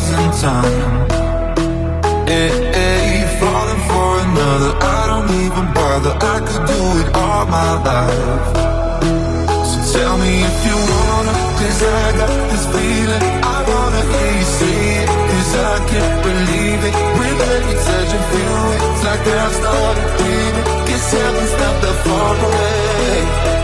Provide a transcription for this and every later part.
Time. Eh, eh, hey, hey, falling for another, I don't even bother. I could do it all my life. So tell me if you wanna, cause I got this feeling. I wanna hear you say it, cause I can't believe it. With every touch and feel it, it's like I've started dreaming. Guess heaven's not that far away.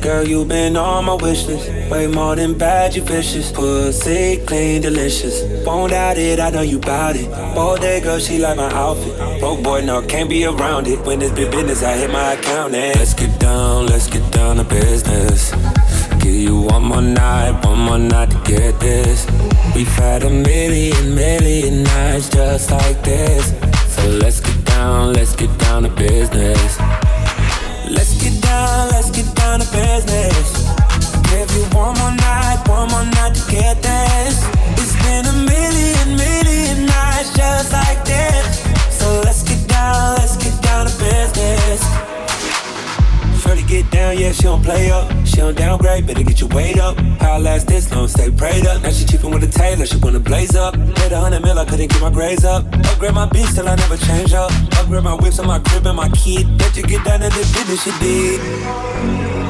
Girl, you been on my wish list. Way more than bad, you vicious. Pussy clean, delicious. Won't doubt it, I know you bout it. All day, girl, she like my outfit. Broke boy, no, can't be around it. When it's big business, I hit my account. And let's get down, let's get down to business. Give you one more night, one more night to get this. We've had a million, million nights just like this. So let's get down, let's get down to business. Down to business. Give you one more night, one more night to get this. It's been a million, million nights just like this. So let's get down, let's get down to business. Shorty get down, yeah, she don't play up. She don't downgrade, better get your weight up. How last this long, stay prayed up. Now she cheapin' with a tailor, she wanna blaze up. Hit a hundred mil, I couldn't get my grades up. Upgrade my beats till I never change up. Upgrade my whips on my crib and my kid. Bet you get down to the business she did.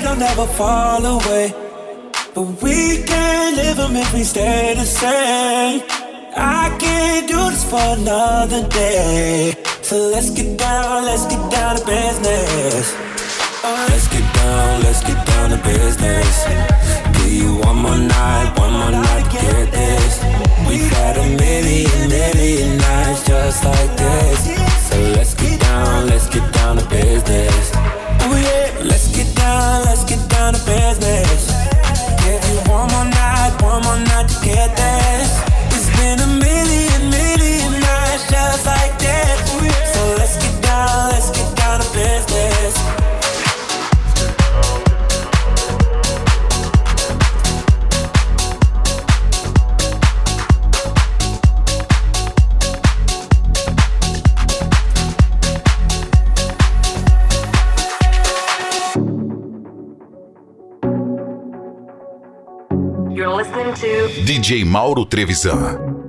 Had don't never fall away. But we can't live them if we stay the same. I can't do this for another day. So let's get down, let's get down to business. Oh, let's get down, let's get down to business. Give you one more night, one more night to get this. We've had a million, million nights just like this. So let's get down, let's get down to business. Oh yeah, let's get down, down to business. Give you one more night, one more night to get this. DJ Mauro Trevisan.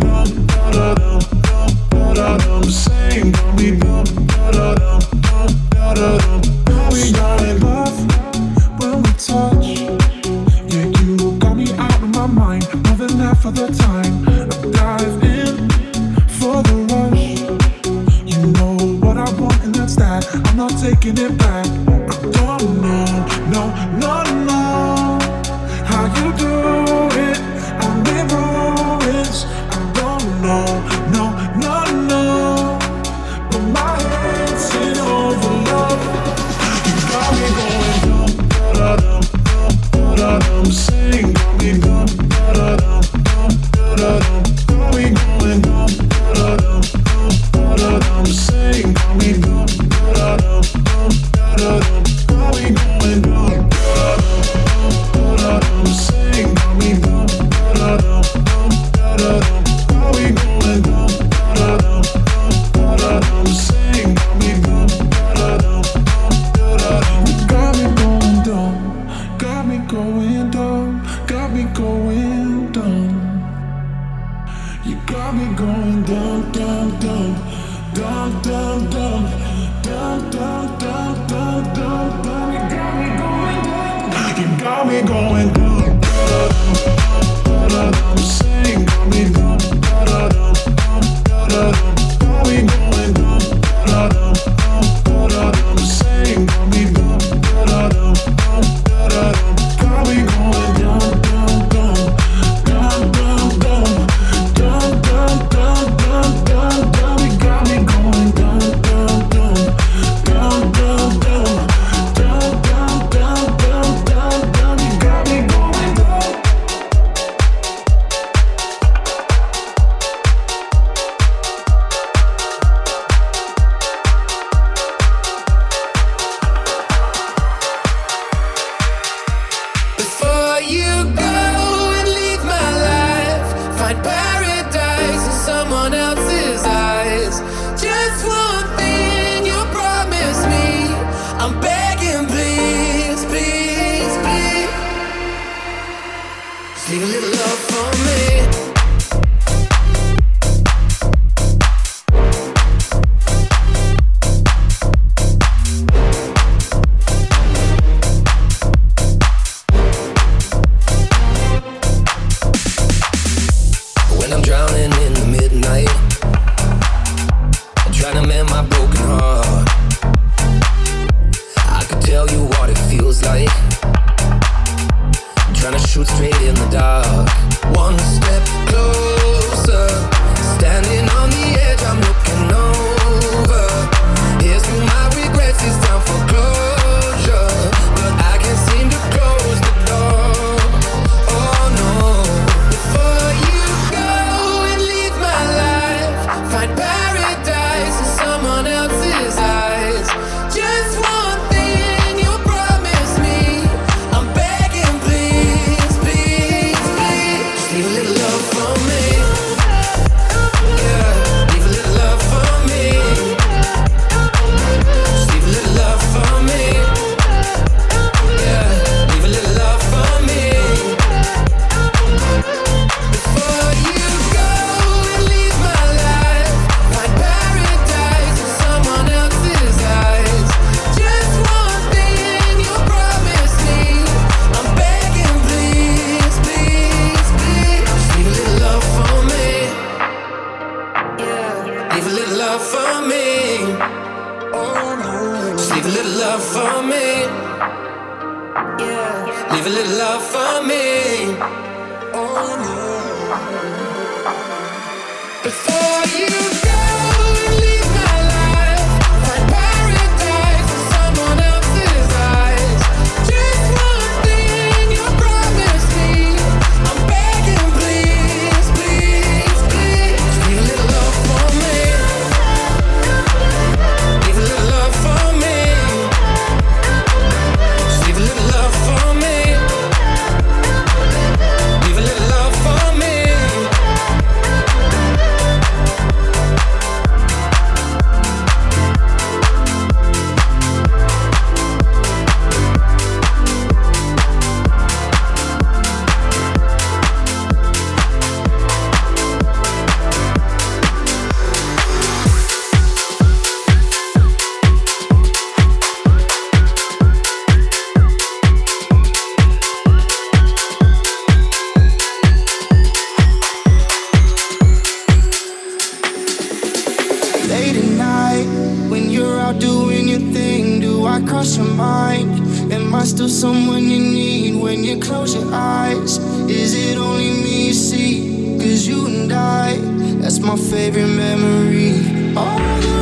done I favorite memory. all these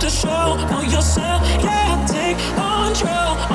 to show. on yourself, yeah, take control.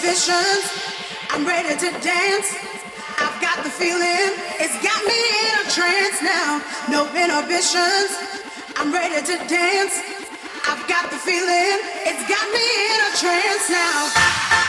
visions. I'm ready to dance. I've got the feeling. It's got me in a trance now. No inhibitions. I'm ready to dance. I've got the feeling. It's got me in a trance now.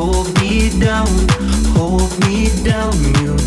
I just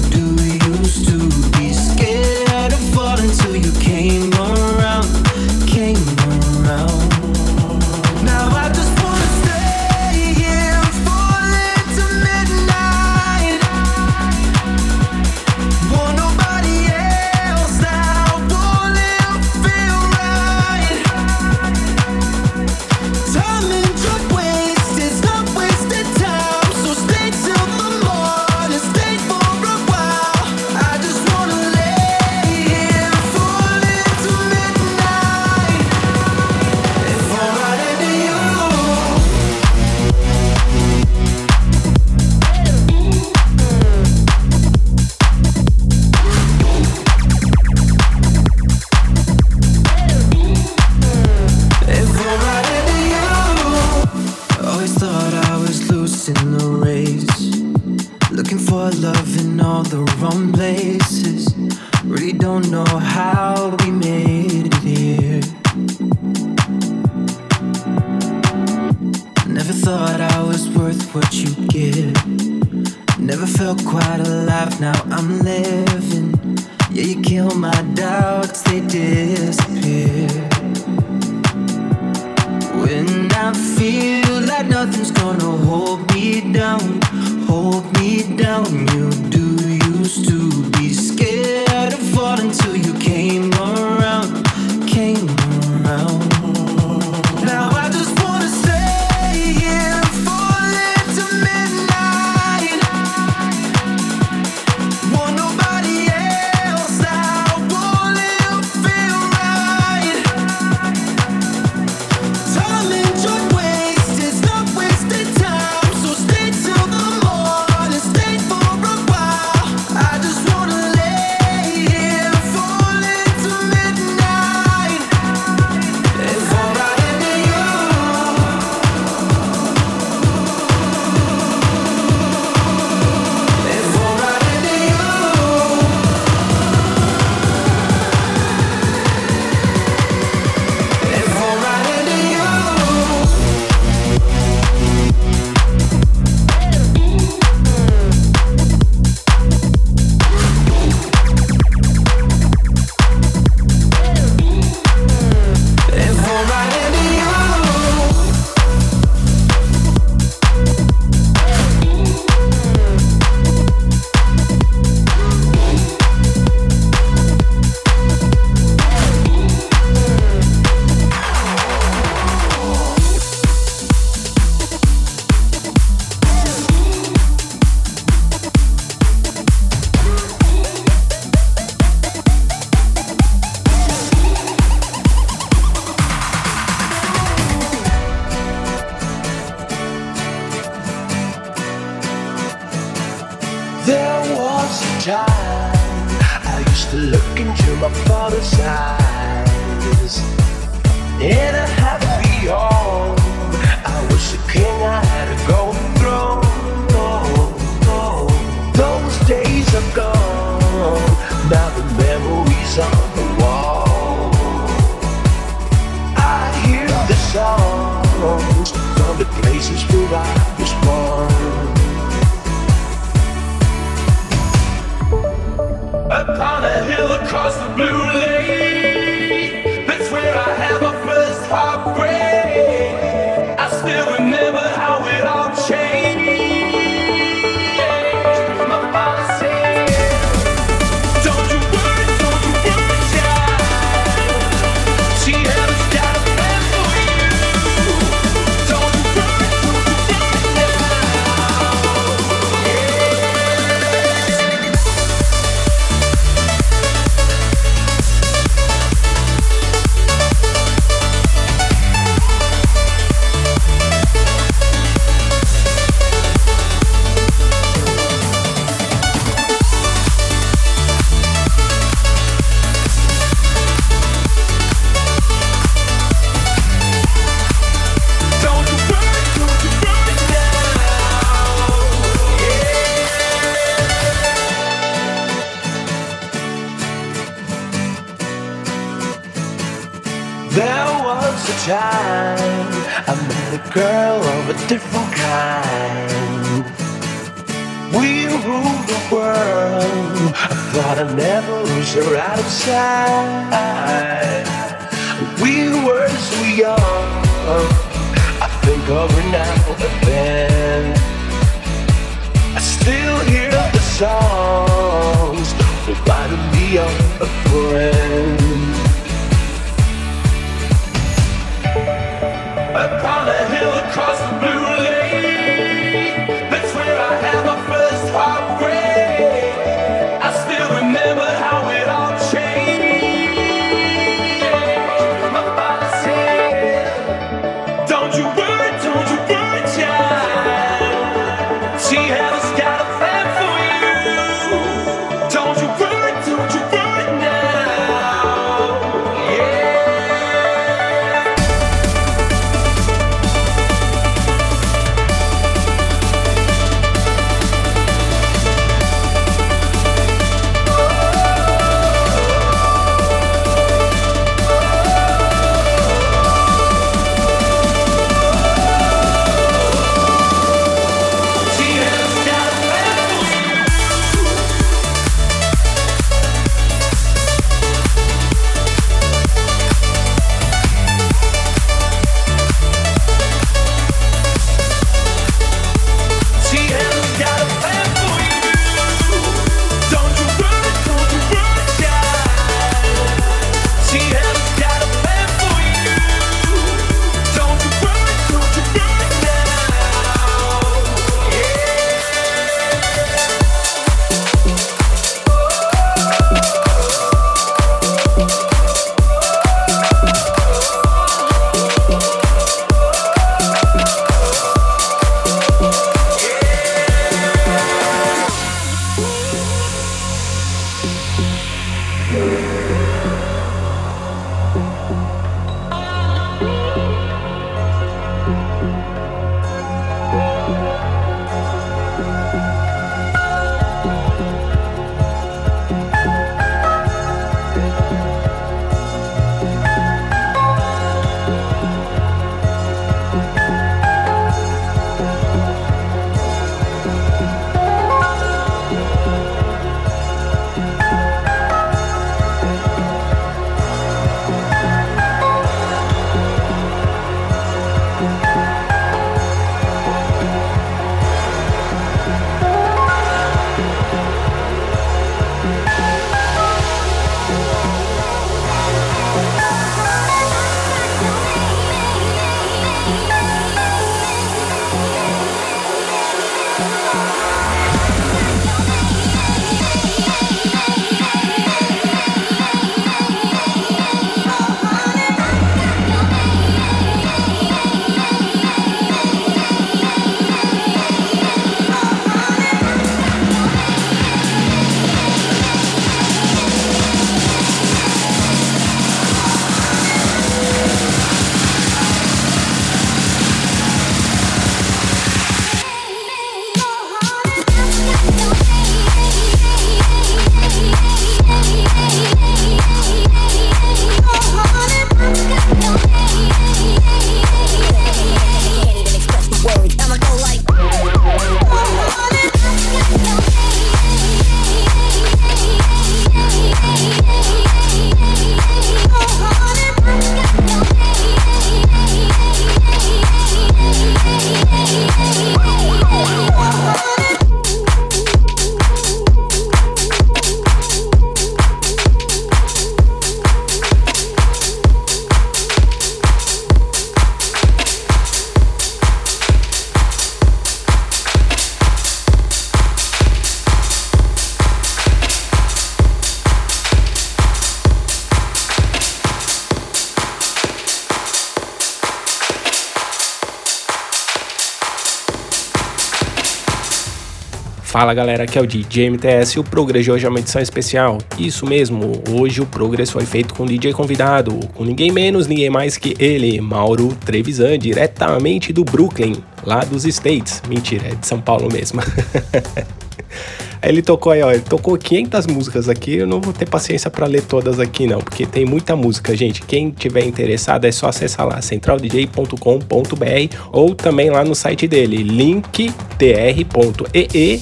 Fala galera, aqui é o DJ MTS e o Progress de hoje é uma edição especial. Isso mesmo, hoje o Progress foi feito com DJ convidado, com ninguém menos, ninguém mais que ele, Mauro Trevisan, diretamente do Brooklyn, lá dos States. Mentira, é de São Paulo mesmo. Ele tocou aí, ó, ele tocou 500 músicas aqui, eu não vou ter paciência para ler todas aqui não, porque tem muita música, gente. Quem tiver interessado é só acessar lá centraldj.com.br ou também lá no site dele, linktr.ee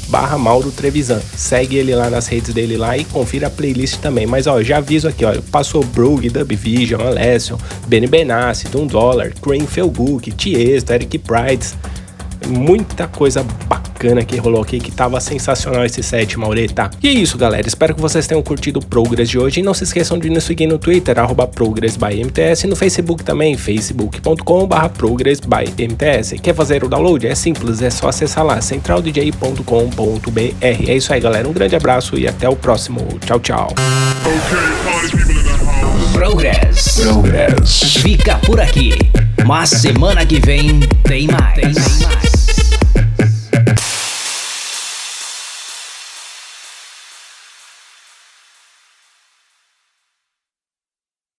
barra Mauro Trevisan. Segue ele lá nas redes dele lá e confira a playlist também. Mas ó, já aviso aqui, ó, passou Brug, Dub Vision, Alessio, Benny Benassi, Doom Dollar, Crane Felguk, Tiesto, Eric Prides, muita coisa bacana que rolou aqui, que tava sensacional esse set, Maureta. E é isso, galera. Espero que vocês tenham curtido o Progress de hoje. E não se esqueçam de nos seguir no Twitter, arroba ProgressByMTS, e no Facebook também, facebook.com.br ProgressByMTS. Quer fazer o download? É simples, é só acessar lá, centraldj.com.br. É isso aí, galera. Um grande abraço e até o próximo. Tchau, tchau. Progress. Progress. Fica por aqui. Mas semana que vem tem mais. Tem mais.